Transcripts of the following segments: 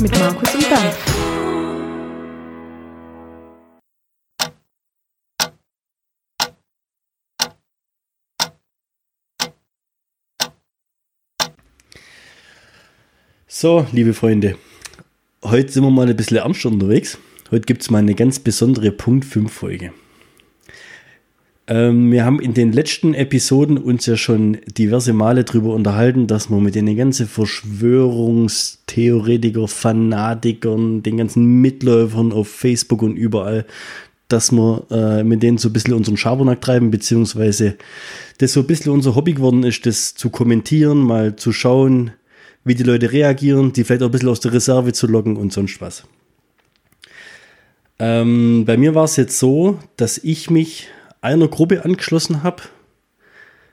mit Markus und Bernd. So, liebe Freunde, heute sind wir mal ein bisschen ernster unterwegs. Heute gibt es mal eine ganz besondere Punkt 5 Folge. Ähm, wir haben in den letzten Episoden uns ja schon diverse Male darüber unterhalten, dass man mit den ganzen Verschwörungstheoretiker, Fanatikern, den ganzen Mitläufern auf Facebook und überall, dass wir äh, mit denen so ein bisschen unseren Schabernack treiben, beziehungsweise das so ein bisschen unser Hobby geworden ist, das zu kommentieren, mal zu schauen, wie die Leute reagieren, die vielleicht auch ein bisschen aus der Reserve zu locken und sonst was. Ähm, bei mir war es jetzt so, dass ich mich einer Gruppe angeschlossen habe.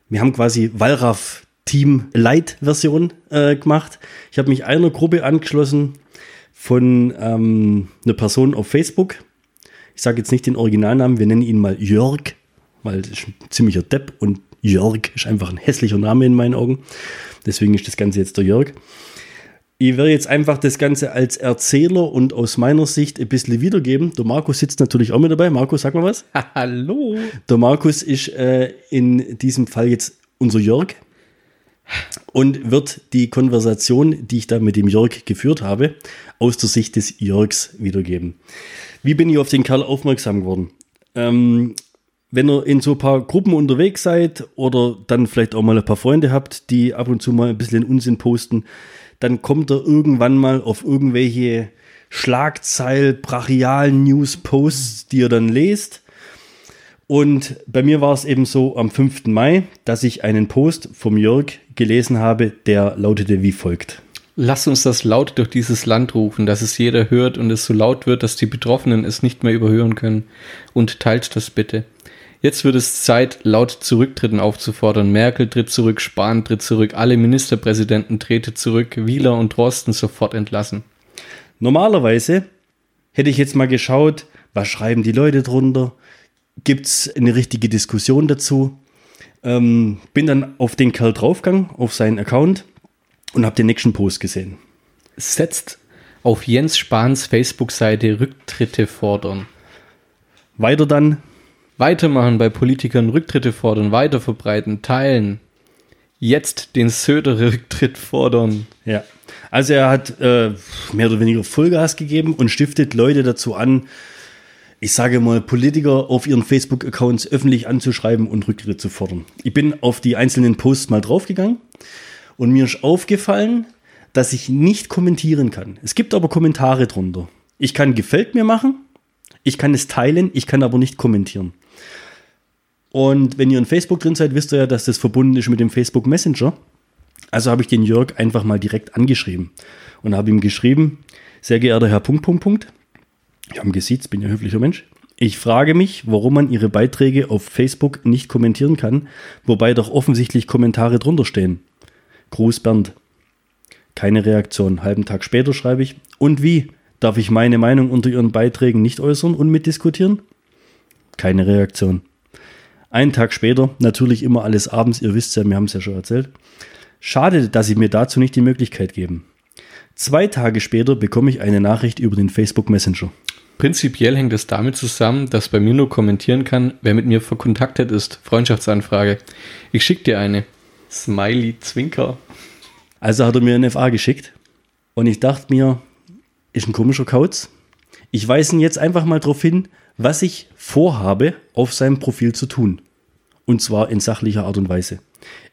Wir haben quasi Wallraff Team Light Version äh, gemacht. Ich habe mich einer Gruppe angeschlossen von ähm, einer Person auf Facebook. Ich sage jetzt nicht den Originalnamen, wir nennen ihn mal Jörg, weil das ist ein ziemlicher Depp und Jörg ist einfach ein hässlicher Name in meinen Augen. Deswegen ist das Ganze jetzt der Jörg. Ich werde jetzt einfach das Ganze als Erzähler und aus meiner Sicht ein bisschen wiedergeben. Der Markus sitzt natürlich auch mit dabei. Markus, sag mal was. Hallo. Der Markus ist äh, in diesem Fall jetzt unser Jörg und wird die Konversation, die ich da mit dem Jörg geführt habe, aus der Sicht des Jörgs wiedergeben. Wie bin ich auf den Kerl aufmerksam geworden? Ähm, wenn ihr in so ein paar Gruppen unterwegs seid oder dann vielleicht auch mal ein paar Freunde habt, die ab und zu mal ein bisschen Unsinn posten, dann kommt er irgendwann mal auf irgendwelche Schlagzeil, brachial News-Posts, die ihr dann lest. Und bei mir war es eben so am 5. Mai, dass ich einen Post vom Jörg gelesen habe, der lautete wie folgt. Lass uns das laut durch dieses Land rufen, dass es jeder hört und es so laut wird, dass die Betroffenen es nicht mehr überhören können. Und teilt das bitte. Jetzt wird es Zeit, laut Zurücktritten aufzufordern. Merkel tritt zurück, Spahn tritt zurück, alle Ministerpräsidenten treten zurück, Wieler und Drosten sofort entlassen. Normalerweise hätte ich jetzt mal geschaut, was schreiben die Leute drunter? Gibt es eine richtige Diskussion dazu? Ähm, bin dann auf den Kerl draufgegangen, auf seinen Account und habe den nächsten Post gesehen. Setzt auf Jens Spahns Facebook-Seite Rücktritte fordern. Weiter dann, Weitermachen bei Politikern, Rücktritte fordern, weiterverbreiten, teilen. Jetzt den Söder-Rücktritt fordern. Ja. Also er hat äh, mehr oder weniger Vollgas gegeben und stiftet Leute dazu an, ich sage mal, Politiker auf ihren Facebook-Accounts öffentlich anzuschreiben und Rücktritte zu fordern. Ich bin auf die einzelnen Posts mal draufgegangen und mir ist aufgefallen, dass ich nicht kommentieren kann. Es gibt aber Kommentare drunter. Ich kann gefällt mir machen, ich kann es teilen, ich kann aber nicht kommentieren. Und wenn ihr in Facebook drin seid, wisst ihr ja, dass das verbunden ist mit dem Facebook Messenger. Also habe ich den Jörg einfach mal direkt angeschrieben und habe ihm geschrieben, sehr geehrter Herr Punkt, Punkt, Punkt. Ich habe ihn gesiezt, bin ja ein höflicher Mensch. Ich frage mich, warum man Ihre Beiträge auf Facebook nicht kommentieren kann, wobei doch offensichtlich Kommentare drunter stehen. Gruß Bernd. Keine Reaktion. Halben Tag später schreibe ich. Und wie? Darf ich meine Meinung unter Ihren Beiträgen nicht äußern und mitdiskutieren? Keine Reaktion. Einen Tag später, natürlich immer alles abends, ihr wisst ja, wir haben es ja schon erzählt. Schade, dass Sie mir dazu nicht die Möglichkeit geben. Zwei Tage später bekomme ich eine Nachricht über den Facebook Messenger. Prinzipiell hängt es damit zusammen, dass bei mir nur kommentieren kann, wer mit mir verkontaktet ist. Freundschaftsanfrage. Ich schicke dir eine. Smiley Zwinker. Also hat er mir eine FA geschickt und ich dachte mir, ist ein komischer Kauz. Ich weise ihn jetzt einfach mal darauf hin, was ich vorhabe, auf seinem Profil zu tun. Und zwar in sachlicher Art und Weise.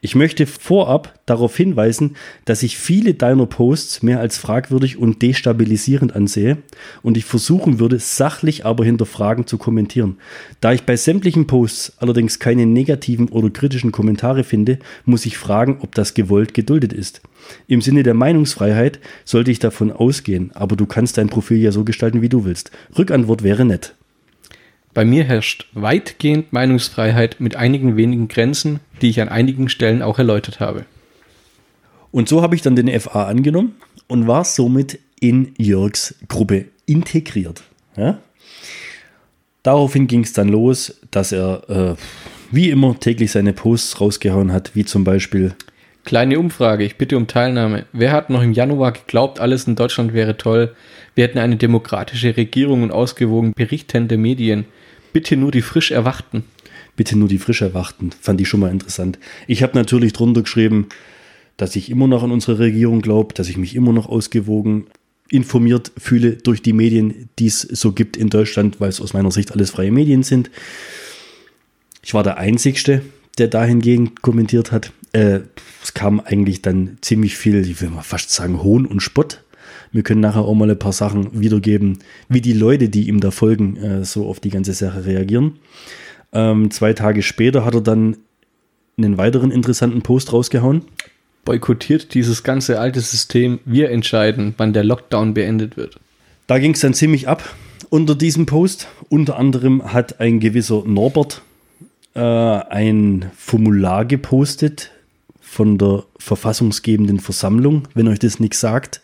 Ich möchte vorab darauf hinweisen, dass ich viele deiner Posts mehr als fragwürdig und destabilisierend ansehe und ich versuchen würde, sachlich aber hinterfragen zu kommentieren. Da ich bei sämtlichen Posts allerdings keine negativen oder kritischen Kommentare finde, muss ich fragen, ob das gewollt geduldet ist. Im Sinne der Meinungsfreiheit sollte ich davon ausgehen, aber du kannst dein Profil ja so gestalten, wie du willst. Rückantwort wäre nett. Bei mir herrscht weitgehend Meinungsfreiheit mit einigen wenigen Grenzen, die ich an einigen Stellen auch erläutert habe. Und so habe ich dann den FA angenommen und war somit in Jörgs Gruppe integriert. Ja? Daraufhin ging es dann los, dass er äh, wie immer täglich seine Posts rausgehauen hat, wie zum Beispiel Kleine Umfrage, ich bitte um Teilnahme. Wer hat noch im Januar geglaubt, alles in Deutschland wäre toll? Wir hätten eine demokratische Regierung und ausgewogen berichtende Medien. Bitte nur die frisch Erwachten. Bitte nur die frisch Erwachten. Fand ich schon mal interessant. Ich habe natürlich drunter geschrieben, dass ich immer noch an unsere Regierung glaube, dass ich mich immer noch ausgewogen informiert fühle durch die Medien, die es so gibt in Deutschland, weil es aus meiner Sicht alles freie Medien sind. Ich war der Einzige, der dahingegen kommentiert hat. Äh, es kam eigentlich dann ziemlich viel, ich will mal fast sagen, Hohn und Spott. Wir können nachher auch mal ein paar Sachen wiedergeben, wie die Leute, die ihm da folgen, äh, so auf die ganze Sache reagieren. Ähm, zwei Tage später hat er dann einen weiteren interessanten Post rausgehauen. Boykottiert dieses ganze alte System. Wir entscheiden, wann der Lockdown beendet wird. Da ging es dann ziemlich ab unter diesem Post. Unter anderem hat ein gewisser Norbert äh, ein Formular gepostet von der verfassungsgebenden Versammlung, wenn euch das nichts sagt.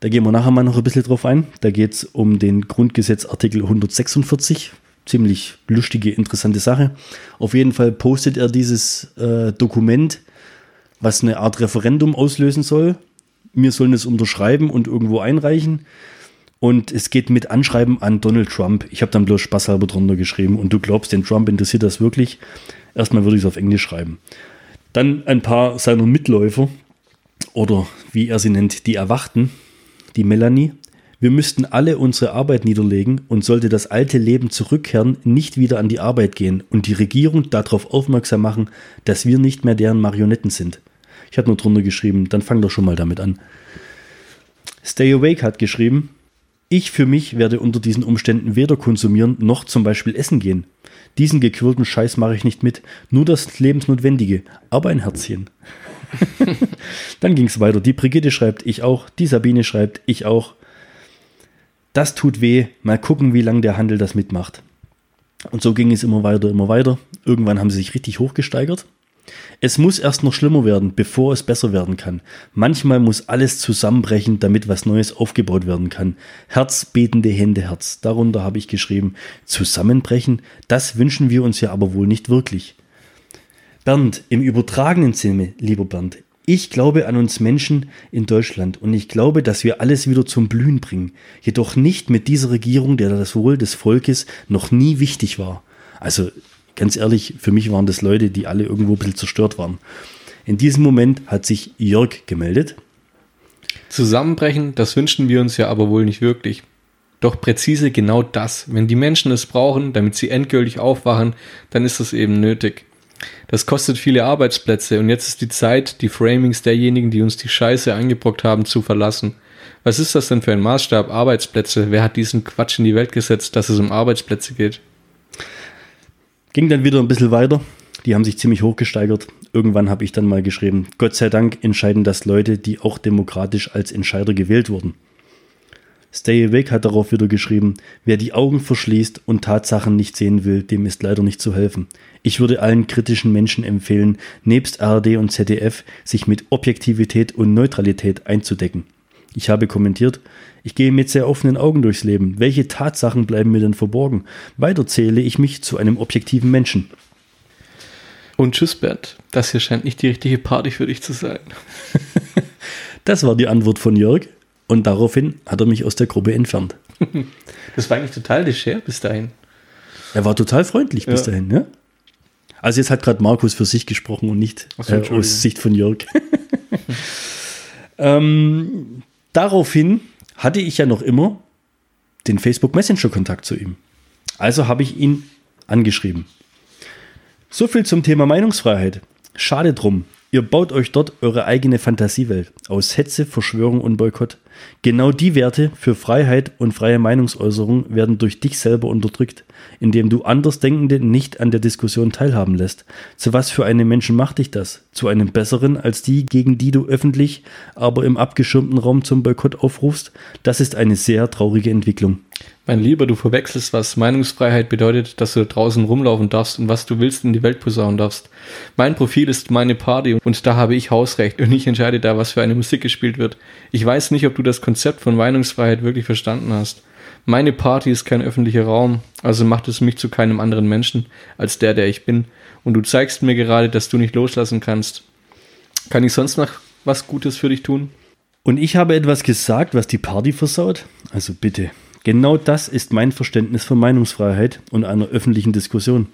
Da gehen wir nachher mal noch ein bisschen drauf ein. Da geht es um den Grundgesetzartikel 146. Ziemlich lustige, interessante Sache. Auf jeden Fall postet er dieses äh, Dokument, was eine Art Referendum auslösen soll. Wir sollen es unterschreiben und irgendwo einreichen. Und es geht mit Anschreiben an Donald Trump. Ich habe dann bloß spaßhalber drunter geschrieben. Und du glaubst, den Trump interessiert das wirklich? Erstmal würde ich es auf Englisch schreiben. Dann ein paar seiner Mitläufer oder wie er sie nennt, die Erwachten, die Melanie. Wir müssten alle unsere Arbeit niederlegen und sollte das alte Leben zurückkehren, nicht wieder an die Arbeit gehen und die Regierung darauf aufmerksam machen, dass wir nicht mehr deren Marionetten sind. Ich habe nur drunter geschrieben, dann fang doch schon mal damit an. Stay Awake hat geschrieben, ich für mich werde unter diesen Umständen weder konsumieren noch zum Beispiel essen gehen. Diesen gequirlten Scheiß mache ich nicht mit, nur das Lebensnotwendige, aber ein Herzchen. Dann ging es weiter. Die Brigitte schreibt, ich auch. Die Sabine schreibt, ich auch. Das tut weh. Mal gucken, wie lange der Handel das mitmacht. Und so ging es immer weiter, immer weiter. Irgendwann haben sie sich richtig hochgesteigert. Es muss erst noch schlimmer werden, bevor es besser werden kann. Manchmal muss alles zusammenbrechen, damit was Neues aufgebaut werden kann. Herzbetende Hände, Herz. Darunter habe ich geschrieben, zusammenbrechen, das wünschen wir uns ja aber wohl nicht wirklich. Bernd, im übertragenen Sinne, lieber Bernd, ich glaube an uns Menschen in Deutschland und ich glaube, dass wir alles wieder zum Blühen bringen. Jedoch nicht mit dieser Regierung, der das Wohl des Volkes noch nie wichtig war. Also ganz ehrlich, für mich waren das Leute, die alle irgendwo ein bisschen zerstört waren. In diesem Moment hat sich Jörg gemeldet. Zusammenbrechen, das wünschen wir uns ja aber wohl nicht wirklich. Doch präzise genau das. Wenn die Menschen es brauchen, damit sie endgültig aufwachen, dann ist das eben nötig. Das kostet viele Arbeitsplätze und jetzt ist die Zeit, die Framings derjenigen, die uns die Scheiße eingebrockt haben, zu verlassen. Was ist das denn für ein Maßstab? Arbeitsplätze. Wer hat diesen Quatsch in die Welt gesetzt, dass es um Arbeitsplätze geht? Ging dann wieder ein bisschen weiter. Die haben sich ziemlich hochgesteigert. Irgendwann habe ich dann mal geschrieben, Gott sei Dank entscheiden das Leute, die auch demokratisch als Entscheider gewählt wurden. Stay Awake hat darauf wieder geschrieben, wer die Augen verschließt und Tatsachen nicht sehen will, dem ist leider nicht zu helfen. Ich würde allen kritischen Menschen empfehlen, nebst ARD und ZDF sich mit Objektivität und Neutralität einzudecken. Ich habe kommentiert, ich gehe mit sehr offenen Augen durchs Leben. Welche Tatsachen bleiben mir denn verborgen? Weiter zähle ich mich zu einem objektiven Menschen. Und tschüss, Bert. Das hier scheint nicht die richtige Party für dich zu sein. das war die Antwort von Jörg. Und daraufhin hat er mich aus der Gruppe entfernt. Das war eigentlich total leger bis dahin. Er war total freundlich bis ja. dahin, ja. Also jetzt hat gerade Markus für sich gesprochen und nicht so, äh, aus Sicht von Jörg. ähm, daraufhin hatte ich ja noch immer den Facebook Messenger Kontakt zu ihm. Also habe ich ihn angeschrieben. So viel zum Thema Meinungsfreiheit. Schade drum. Ihr baut euch dort eure eigene Fantasiewelt aus Hetze, Verschwörung und Boykott. Genau die Werte für Freiheit und freie Meinungsäußerung werden durch dich selber unterdrückt, indem du Andersdenkende nicht an der Diskussion teilhaben lässt. Zu was für einem Menschen macht dich das? Zu einem besseren als die, gegen die du öffentlich, aber im abgeschirmten Raum zum Boykott aufrufst? Das ist eine sehr traurige Entwicklung. Mein Lieber, du verwechselst, was Meinungsfreiheit bedeutet, dass du draußen rumlaufen darfst und was du willst in die Welt posaunen darfst. Mein Profil ist meine Party und da habe ich Hausrecht und ich entscheide da, was für eine Musik gespielt wird. Ich weiß nicht, ob du das Konzept von Meinungsfreiheit wirklich verstanden hast. Meine Party ist kein öffentlicher Raum, also macht es mich zu keinem anderen Menschen als der, der ich bin. Und du zeigst mir gerade, dass du nicht loslassen kannst. Kann ich sonst noch was Gutes für dich tun? Und ich habe etwas gesagt, was die Party versaut? Also bitte. Genau das ist mein Verständnis von Meinungsfreiheit und einer öffentlichen Diskussion.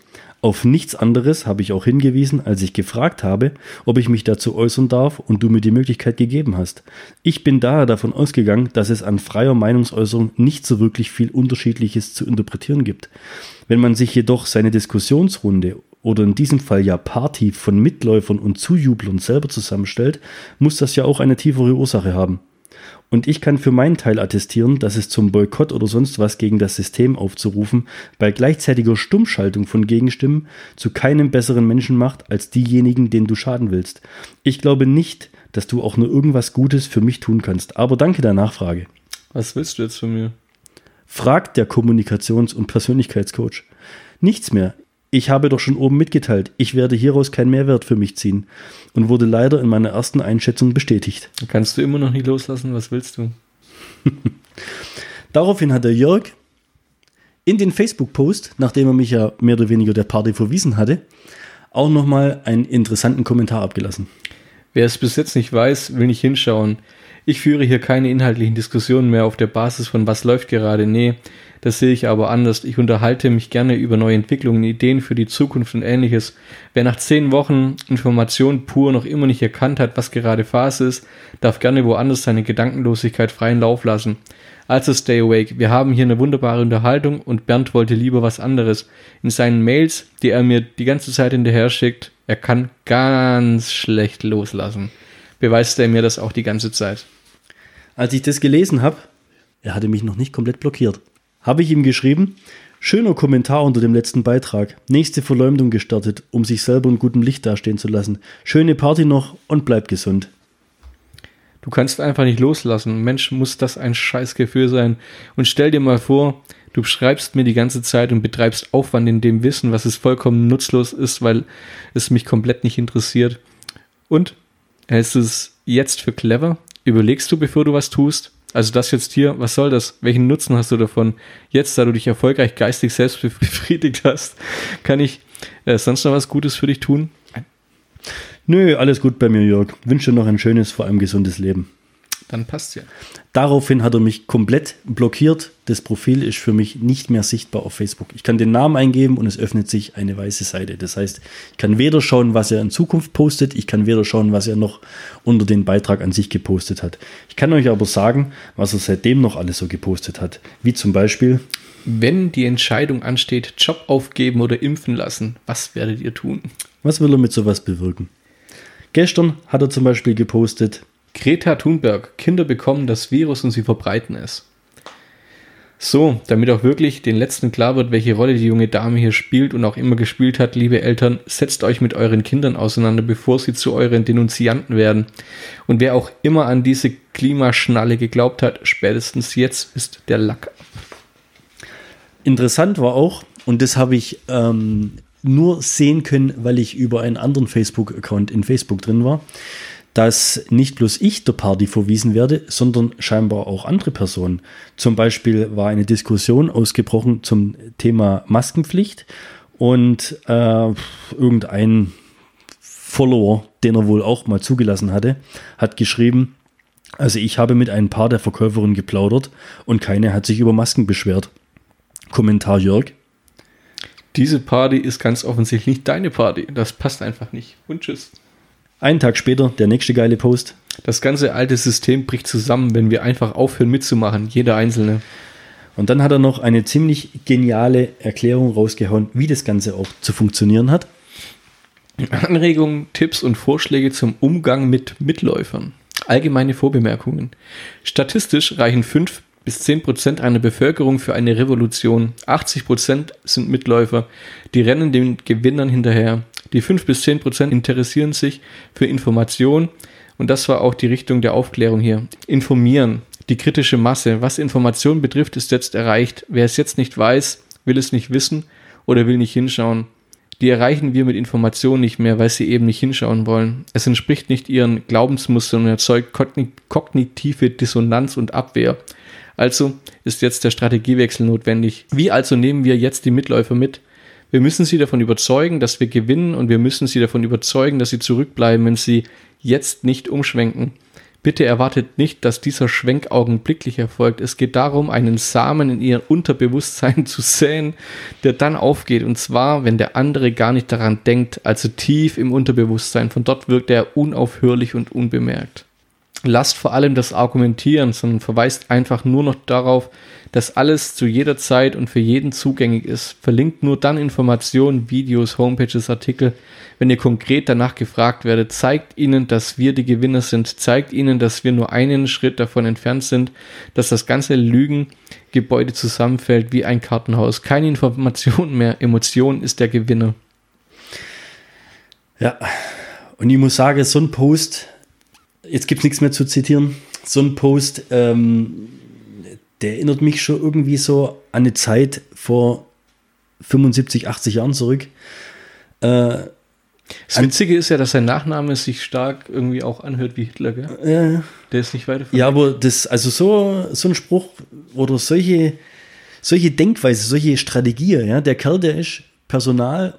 Auf nichts anderes habe ich auch hingewiesen, als ich gefragt habe, ob ich mich dazu äußern darf und du mir die Möglichkeit gegeben hast. Ich bin daher davon ausgegangen, dass es an freier Meinungsäußerung nicht so wirklich viel Unterschiedliches zu interpretieren gibt. Wenn man sich jedoch seine Diskussionsrunde oder in diesem Fall ja Party von Mitläufern und Zujublern selber zusammenstellt, muss das ja auch eine tiefere Ursache haben. Und ich kann für meinen Teil attestieren, dass es zum Boykott oder sonst was gegen das System aufzurufen, bei gleichzeitiger Stummschaltung von Gegenstimmen zu keinem besseren Menschen macht als diejenigen, denen du schaden willst. Ich glaube nicht, dass du auch nur irgendwas Gutes für mich tun kannst. Aber danke der Nachfrage. Was willst du jetzt von mir? Fragt der Kommunikations- und Persönlichkeitscoach. Nichts mehr. Ich habe doch schon oben mitgeteilt, ich werde hieraus keinen Mehrwert für mich ziehen und wurde leider in meiner ersten Einschätzung bestätigt. Kannst du immer noch nicht loslassen? Was willst du? Daraufhin hat der Jörg in den Facebook-Post, nachdem er mich ja mehr oder weniger der Party verwiesen hatte, auch nochmal einen interessanten Kommentar abgelassen. Wer es bis jetzt nicht weiß, will nicht hinschauen. Ich führe hier keine inhaltlichen Diskussionen mehr auf der Basis von was läuft gerade. Nee, das sehe ich aber anders. Ich unterhalte mich gerne über neue Entwicklungen, Ideen für die Zukunft und ähnliches. Wer nach zehn Wochen Information pur noch immer nicht erkannt hat, was gerade Phase ist, darf gerne woanders seine Gedankenlosigkeit freien Lauf lassen. Also stay awake. Wir haben hier eine wunderbare Unterhaltung und Bernd wollte lieber was anderes. In seinen Mails, die er mir die ganze Zeit hinterher schickt, er kann ganz schlecht loslassen. Beweist er mir das auch die ganze Zeit. Als ich das gelesen habe, er hatte mich noch nicht komplett blockiert, habe ich ihm geschrieben, schöner Kommentar unter dem letzten Beitrag, nächste Verleumdung gestartet, um sich selber in gutem Licht dastehen zu lassen. Schöne Party noch und bleib gesund. Du kannst einfach nicht loslassen. Mensch, muss das ein Scheißgefühl sein. Und stell dir mal vor, du schreibst mir die ganze Zeit und betreibst Aufwand in dem Wissen, was es vollkommen nutzlos ist, weil es mich komplett nicht interessiert. Und hältst du es jetzt für clever? überlegst du, bevor du was tust? Also das jetzt hier, was soll das? Welchen Nutzen hast du davon? Jetzt, da du dich erfolgreich geistig selbst befriedigt hast, kann ich äh, sonst noch was Gutes für dich tun? Nö, alles gut bei mir, Jörg. Wünsche noch ein schönes, vor allem gesundes Leben. Dann passt ja. Daraufhin hat er mich komplett blockiert. Das Profil ist für mich nicht mehr sichtbar auf Facebook. Ich kann den Namen eingeben und es öffnet sich eine weiße Seite. Das heißt, ich kann weder schauen, was er in Zukunft postet, ich kann weder schauen, was er noch unter den Beitrag an sich gepostet hat. Ich kann euch aber sagen, was er seitdem noch alles so gepostet hat. Wie zum Beispiel. Wenn die Entscheidung ansteht, Job aufgeben oder impfen lassen, was werdet ihr tun? Was will er mit sowas bewirken? Gestern hat er zum Beispiel gepostet, Greta Thunberg, Kinder bekommen das Virus und sie verbreiten es. So, damit auch wirklich den Letzten klar wird, welche Rolle die junge Dame hier spielt und auch immer gespielt hat, liebe Eltern, setzt euch mit euren Kindern auseinander, bevor sie zu euren Denunzianten werden. Und wer auch immer an diese Klimaschnalle geglaubt hat, spätestens jetzt ist der Lack. Interessant war auch, und das habe ich ähm, nur sehen können, weil ich über einen anderen Facebook-Account in Facebook drin war, dass nicht bloß ich der Party verwiesen werde, sondern scheinbar auch andere Personen. Zum Beispiel war eine Diskussion ausgebrochen zum Thema Maskenpflicht und äh, irgendein Follower, den er wohl auch mal zugelassen hatte, hat geschrieben, also ich habe mit einem Paar der Verkäuferin geplaudert und keine hat sich über Masken beschwert. Kommentar Jörg. Diese Party ist ganz offensichtlich nicht deine Party. Das passt einfach nicht. Und tschüss. Einen Tag später der nächste geile Post. Das ganze alte System bricht zusammen, wenn wir einfach aufhören mitzumachen, jeder Einzelne. Und dann hat er noch eine ziemlich geniale Erklärung rausgehauen, wie das Ganze auch zu funktionieren hat. Anregungen, Tipps und Vorschläge zum Umgang mit Mitläufern. Allgemeine Vorbemerkungen. Statistisch reichen 5 bis 10 Prozent einer Bevölkerung für eine Revolution. 80 Prozent sind Mitläufer, die rennen den Gewinnern hinterher. Die 5 bis 10 Prozent interessieren sich für Information und das war auch die Richtung der Aufklärung hier. Informieren, die kritische Masse. Was Information betrifft, ist jetzt erreicht. Wer es jetzt nicht weiß, will es nicht wissen oder will nicht hinschauen. Die erreichen wir mit Informationen nicht mehr, weil sie eben nicht hinschauen wollen. Es entspricht nicht ihren Glaubensmustern und erzeugt kognitive Dissonanz und Abwehr. Also ist jetzt der Strategiewechsel notwendig. Wie also nehmen wir jetzt die Mitläufer mit? Wir müssen sie davon überzeugen, dass wir gewinnen und wir müssen sie davon überzeugen, dass sie zurückbleiben, wenn sie jetzt nicht umschwenken. Bitte erwartet nicht, dass dieser Schwenk augenblicklich erfolgt. Es geht darum, einen Samen in ihr Unterbewusstsein zu säen, der dann aufgeht. Und zwar, wenn der andere gar nicht daran denkt, also tief im Unterbewusstsein. Von dort wirkt er unaufhörlich und unbemerkt. Lasst vor allem das Argumentieren, sondern verweist einfach nur noch darauf, dass alles zu jeder Zeit und für jeden zugänglich ist. Verlinkt nur dann Informationen, Videos, Homepages, Artikel, wenn ihr konkret danach gefragt werdet. Zeigt ihnen, dass wir die Gewinner sind. Zeigt ihnen, dass wir nur einen Schritt davon entfernt sind, dass das ganze Lügengebäude zusammenfällt wie ein Kartenhaus. Keine Information mehr. Emotion ist der Gewinner. Ja, und ich muss sagen, so ein Post, jetzt gibt es nichts mehr zu zitieren, so ein Post, ähm, der erinnert mich schon irgendwie so an eine Zeit vor 75, 80 Jahren zurück. Äh, das Witzige ist ja, dass sein Nachname sich stark irgendwie auch anhört wie Hitler, gell? äh, Der ist nicht weiter ja, aber das, also so, so ein Spruch oder solche, solche Denkweise, solche Strategie, ja, der Kerl, der ist Personal,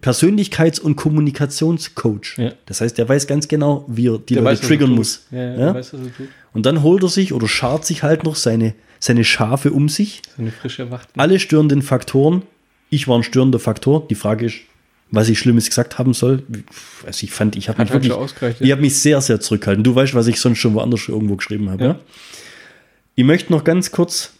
Persönlichkeits- und Kommunikationscoach. Ja. Das heißt, der weiß ganz genau, wie er die Der Leute weiß, er triggern muss. Ja, ja, weiß. Und dann holt er sich oder schart sich halt noch seine, seine Schafe um sich. So eine frische Wacht. Alle störenden Faktoren. Ich war ein störender Faktor. Die Frage ist, was ich Schlimmes gesagt haben soll. Also ich fand, ich habe mich halt wirklich, ich habe mich sehr, sehr zurückgehalten. Du weißt, was ich sonst schon woanders irgendwo geschrieben habe. Ich möchte noch ganz kurz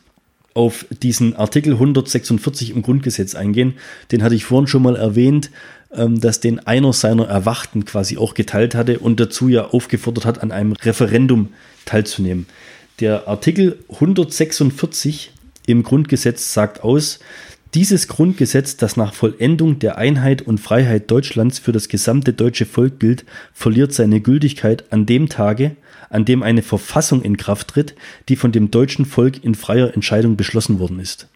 auf diesen Artikel 146 im Grundgesetz eingehen. Den hatte ich vorhin schon mal erwähnt, ähm, dass den einer seiner Erwachten quasi auch geteilt hatte und dazu ja aufgefordert hat, an einem Referendum teilzunehmen. Der Artikel 146 im Grundgesetz sagt aus, dieses Grundgesetz, das nach Vollendung der Einheit und Freiheit Deutschlands für das gesamte deutsche Volk gilt, verliert seine Gültigkeit an dem Tage, an dem eine Verfassung in Kraft tritt, die von dem deutschen Volk in freier Entscheidung beschlossen worden ist.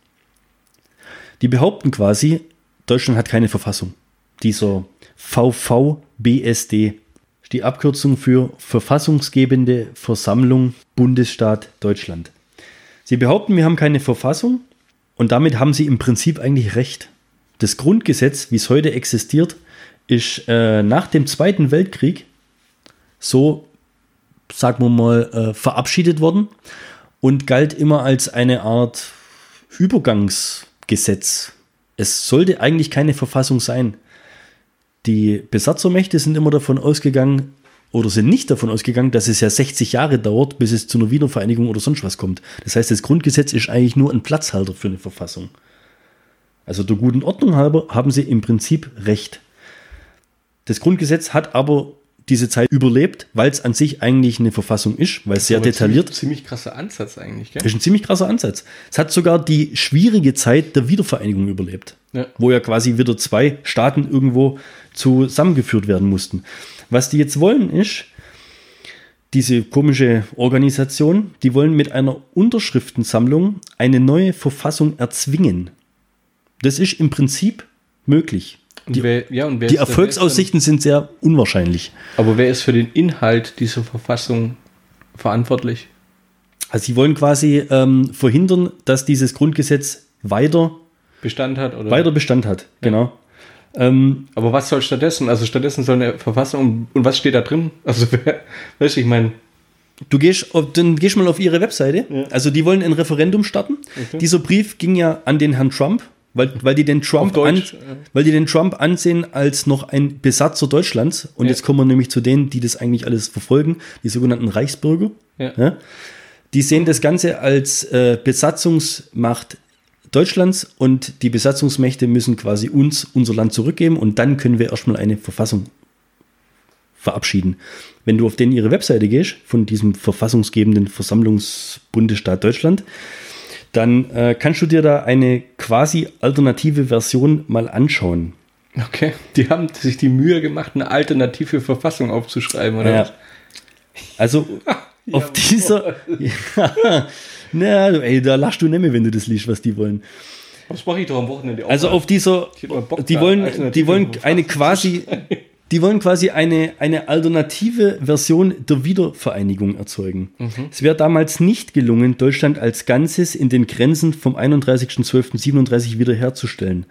Die behaupten quasi, Deutschland hat keine Verfassung. Dieser VVBSD ist die Abkürzung für Verfassungsgebende Versammlung Bundesstaat Deutschland. Sie behaupten, wir haben keine Verfassung und damit haben sie im Prinzip eigentlich recht. Das Grundgesetz, wie es heute existiert, ist äh, nach dem Zweiten Weltkrieg so, sagen wir mal, äh, verabschiedet worden und galt immer als eine Art Übergangsgesetz. Es sollte eigentlich keine Verfassung sein. Die Besatzermächte sind immer davon ausgegangen oder sind nicht davon ausgegangen, dass es ja 60 Jahre dauert, bis es zu einer Wiedervereinigung oder sonst was kommt. Das heißt, das Grundgesetz ist eigentlich nur ein Platzhalter für eine Verfassung. Also der guten Ordnung halber haben sie im Prinzip recht. Das Grundgesetz hat aber diese Zeit überlebt, weil es an sich eigentlich eine Verfassung ist, weil es sehr detailliert Ziemlich, ziemlich krasser Ansatz eigentlich, gell? das ist ein ziemlich krasser Ansatz. Es hat sogar die schwierige Zeit der Wiedervereinigung überlebt, Ja. wo ja quasi wieder zwei Staaten irgendwo zusammengeführt werden mussten. Was die jetzt wollen ist, diese komische Organisation, die wollen mit einer Unterschriftensammlung eine neue Verfassung erzwingen. Das ist im Prinzip möglich. Und wer, ja, und Die Erfolgsaussichten sind sehr unwahrscheinlich. Aber wer ist für den Inhalt dieser Verfassung verantwortlich? Also sie wollen quasi ähm, verhindern, dass dieses Grundgesetz weiter, Bestand hat? Oder? weiter Bestand hat. Genau. Ähm, Aber was soll stattdessen? Also stattdessen soll eine Verfassung und was steht da drin? Also wer, weißt du, ich meine, Du gehst, auf- dann gehst mal auf ihre Webseite. Also die wollen ein Referendum starten. Dieser Brief ging ja an den Herrn Trump, weil, weil die den Trump an, weil die den Trump ansehen als noch ein Besatzer Deutschlands. Und Ja. jetzt kommen wir nämlich zu denen, die das eigentlich alles verfolgen, die sogenannten Reichsbürger. Ja. Ja? Die sehen das Ganze als äh, Besatzungsmacht Deutschlands und die Besatzungsmächte müssen quasi uns unser Land zurückgeben und dann können wir erstmal eine Verfassung verabschieden. Wenn du auf den ihre Webseite gehst, von diesem verfassungsgebenden Versammlungsbundesstaat Deutschland, dann äh, kannst du dir da eine quasi alternative Version mal anschauen. okay, die haben sich die Mühe gemacht, eine alternative Verfassung aufzuschreiben, oder Ja. was? Also auf dieser. Ja, na, du, ey, da lachst du nicht mehr, wenn du das liest, was die wollen. Was mache ich doch am Wochenende auch Also auf dieser, die wollen, die wollen eine quasi, die wollen quasi eine, eine alternative Version der Wiedervereinigung erzeugen. Mhm. Es wäre damals nicht gelungen, Deutschland als Ganzes in den Grenzen vom 31.12.37 wiederherzustellen.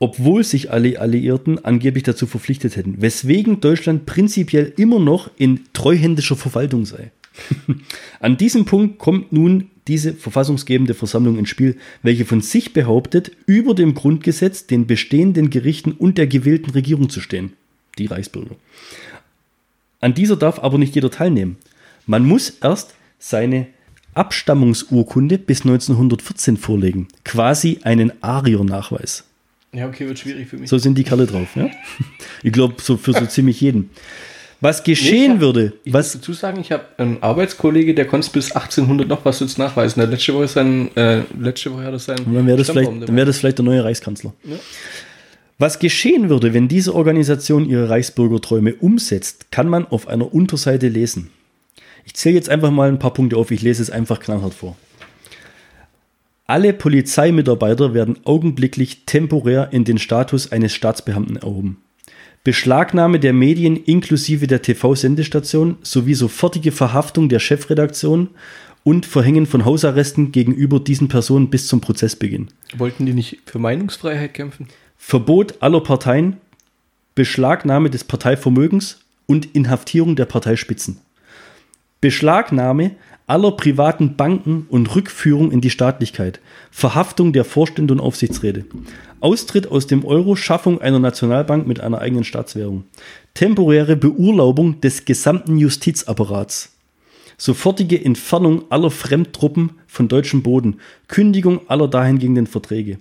obwohl sich alle Alliierten angeblich dazu verpflichtet hätten, weswegen Deutschland prinzipiell immer noch in treuhändischer Verwaltung sei. An diesem Punkt kommt nun diese verfassungsgebende Versammlung ins Spiel, welche von sich behauptet, über dem Grundgesetz, den bestehenden Gerichten und der gewählten Regierung zu stehen. Die Reichsbürger. An dieser darf aber nicht jeder teilnehmen. Man muss erst seine Abstammungsurkunde bis 1914 vorlegen. Quasi einen Arier-Nachweis. Ja, okay, wird schwierig für mich. So sind die Kerle drauf. Ja? Ich glaube, so für so ziemlich jeden. Was geschehen hab, würde, ich was muss dazu sagen, ich habe einen Arbeitskollege, der konnte bis 1800 noch was jetzt nachweisen. Der letzte Woche sein, äh, letzte Woche hat er sein. dann wäre das, vielleicht, dann wär das vielleicht der neue Reichskanzler. Ja. Was geschehen würde, wenn diese Organisation ihre Reichsbürgerträume umsetzt, kann man auf einer Unterseite lesen. Ich zähle jetzt einfach mal ein paar Punkte auf, ich lese es einfach knallhart vor. Alle Polizeimitarbeiter werden augenblicklich temporär in den Status eines Staatsbeamten erhoben. Beschlagnahme der Medien inklusive der TV-Sendestation sowie sofortige Verhaftung der Chefredaktion und Verhängen von Hausarresten gegenüber diesen Personen bis zum Prozessbeginn. Wollten die nicht für Meinungsfreiheit kämpfen? Verbot aller Parteien, Beschlagnahme des Parteivermögens und Inhaftierung der Parteispitzen. Beschlagnahme aller privaten Banken und Rückführung in die Staatlichkeit. Verhaftung der Vorstände und Aufsichtsräte. Austritt aus dem Euro, Schaffung einer Nationalbank mit einer eigenen Staatswährung. Temporäre Beurlaubung des gesamten Justizapparats. Sofortige Entfernung aller Fremdtruppen von deutschem Boden. Kündigung aller dahingehenden Verträge.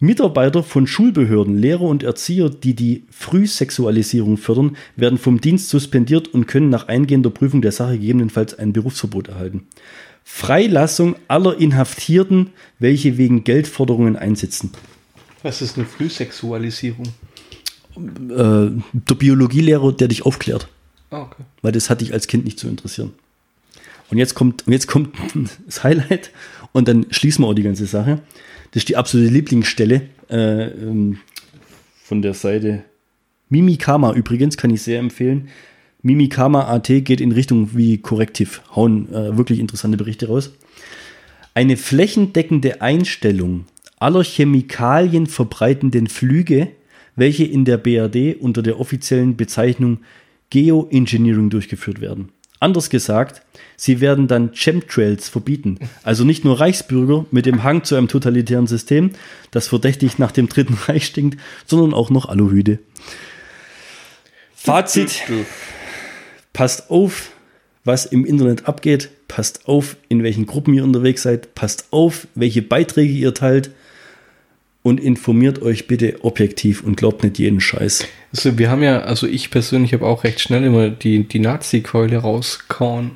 Mitarbeiter von Schulbehörden, Lehrer und Erzieher, die die Frühsexualisierung fördern, werden vom Dienst suspendiert und können nach eingehender Prüfung der Sache gegebenenfalls ein Berufsverbot erhalten. Freilassung aller Inhaftierten, welche wegen Geldforderungen einsitzen. Was ist eine Frühsexualisierung? Äh, der Biologielehrer, der dich aufklärt, Ah, okay. weil das hat dich als Kind nicht zu interessieren. Und jetzt kommt, und jetzt kommt das Highlight und dann schließen wir auch die ganze Sache. Das ist die absolute Lieblingsstelle äh, ähm, von der Seite Mimikama übrigens, kann ich sehr empfehlen. Mimikama AT geht in Richtung wie Korrektiv, hauen äh, wirklich interessante Berichte raus. Eine flächendeckende Einstellung aller Chemikalien verbreitenden Flüge, welche in der BRD unter der offiziellen Bezeichnung Geoengineering durchgeführt werden. Anders gesagt, sie werden dann Chemtrails verbieten. Also nicht nur Reichsbürger mit dem Hang zu einem totalitären System, das verdächtig nach dem Dritten Reich stinkt, sondern auch noch Aluhüte. Fazit, passt auf, was im Internet abgeht, passt auf, in welchen Gruppen ihr unterwegs seid, passt auf, welche Beiträge ihr teilt und informiert euch bitte objektiv und glaubt nicht jeden Scheiß. Also wir haben ja, also ich persönlich habe auch recht schnell immer die, die Nazi-Keule rauskauen,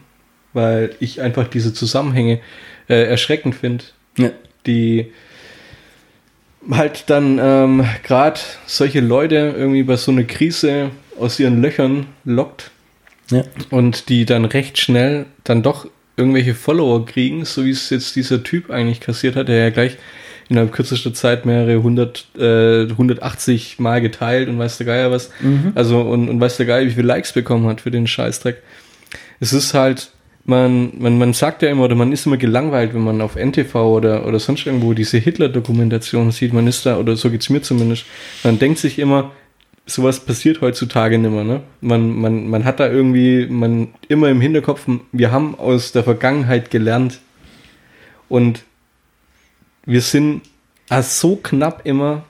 weil ich einfach diese Zusammenhänge äh, erschreckend finde, Ja. die halt dann ähm, gerade solche Leute irgendwie bei so einer Krise aus ihren Löchern lockt Ja. und die dann recht schnell dann doch irgendwelche Follower kriegen, so wie es jetzt dieser Typ eigentlich kassiert hat, der ja gleich innerhalb kürzester Zeit mehrere hundert, äh, 180 Mal geteilt und weiß der Geier was. Also und, und weiß der Geier, wie viele Likes bekommen hat für den Scheißdreck. Es ist halt, man, man, man sagt ja immer, oder man ist immer gelangweilt, wenn man auf NTV oder, oder sonst irgendwo diese Hitler-Dokumentation sieht. Man ist da, oder so geht's mir zumindest, man denkt sich immer, sowas passiert heutzutage nicht mehr. Ne? Man, man, man hat da irgendwie, man immer im Hinterkopf, wir haben aus der Vergangenheit gelernt und wir sind also so knapp immer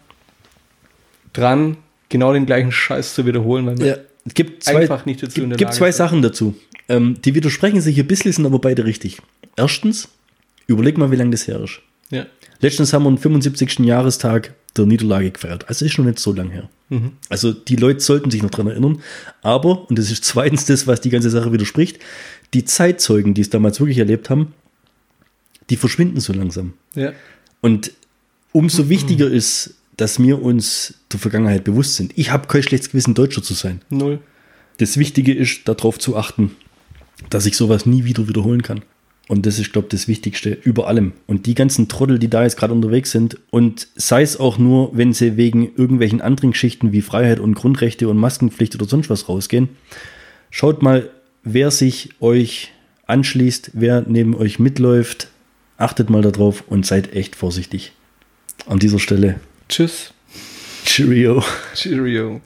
dran, genau den gleichen Scheiß zu wiederholen, weil wir Ja, es gibt zwei, einfach nicht dazu in der gibt Lage zwei sind. Sachen dazu. Ähm, die widersprechen sich ein bisschen, sind aber beide richtig. Erstens, überleg mal, wie lange das her ist. Ja. Letztens haben wir den 75. Jahrestag der Niederlage gefeiert. Also ist schon nicht so lang her. Mhm. Also die Leute sollten sich noch dran erinnern. Aber, und das ist zweitens das, was die ganze Sache widerspricht, die Zeitzeugen, die es damals wirklich erlebt haben, die verschwinden so langsam. Ja. Und umso wichtiger ist, dass wir uns der Vergangenheit bewusst sind. Ich habe kein schlechtes Gewissen, Deutscher zu sein. Null. Das Wichtige ist, darauf zu achten, dass ich sowas nie wieder wiederholen kann. Und das ist, glaube ich, das Wichtigste über allem. Und die ganzen Trottel, die da jetzt gerade unterwegs sind, und sei es auch nur, wenn sie wegen irgendwelchen anderen Geschichten wie Freiheit und Grundrechte und Maskenpflicht oder sonst was rausgehen, schaut mal, wer sich euch anschließt, wer neben euch mitläuft, achtet mal darauf und seid echt vorsichtig. An dieser Stelle Tschüss. Cheerio. Cheerio.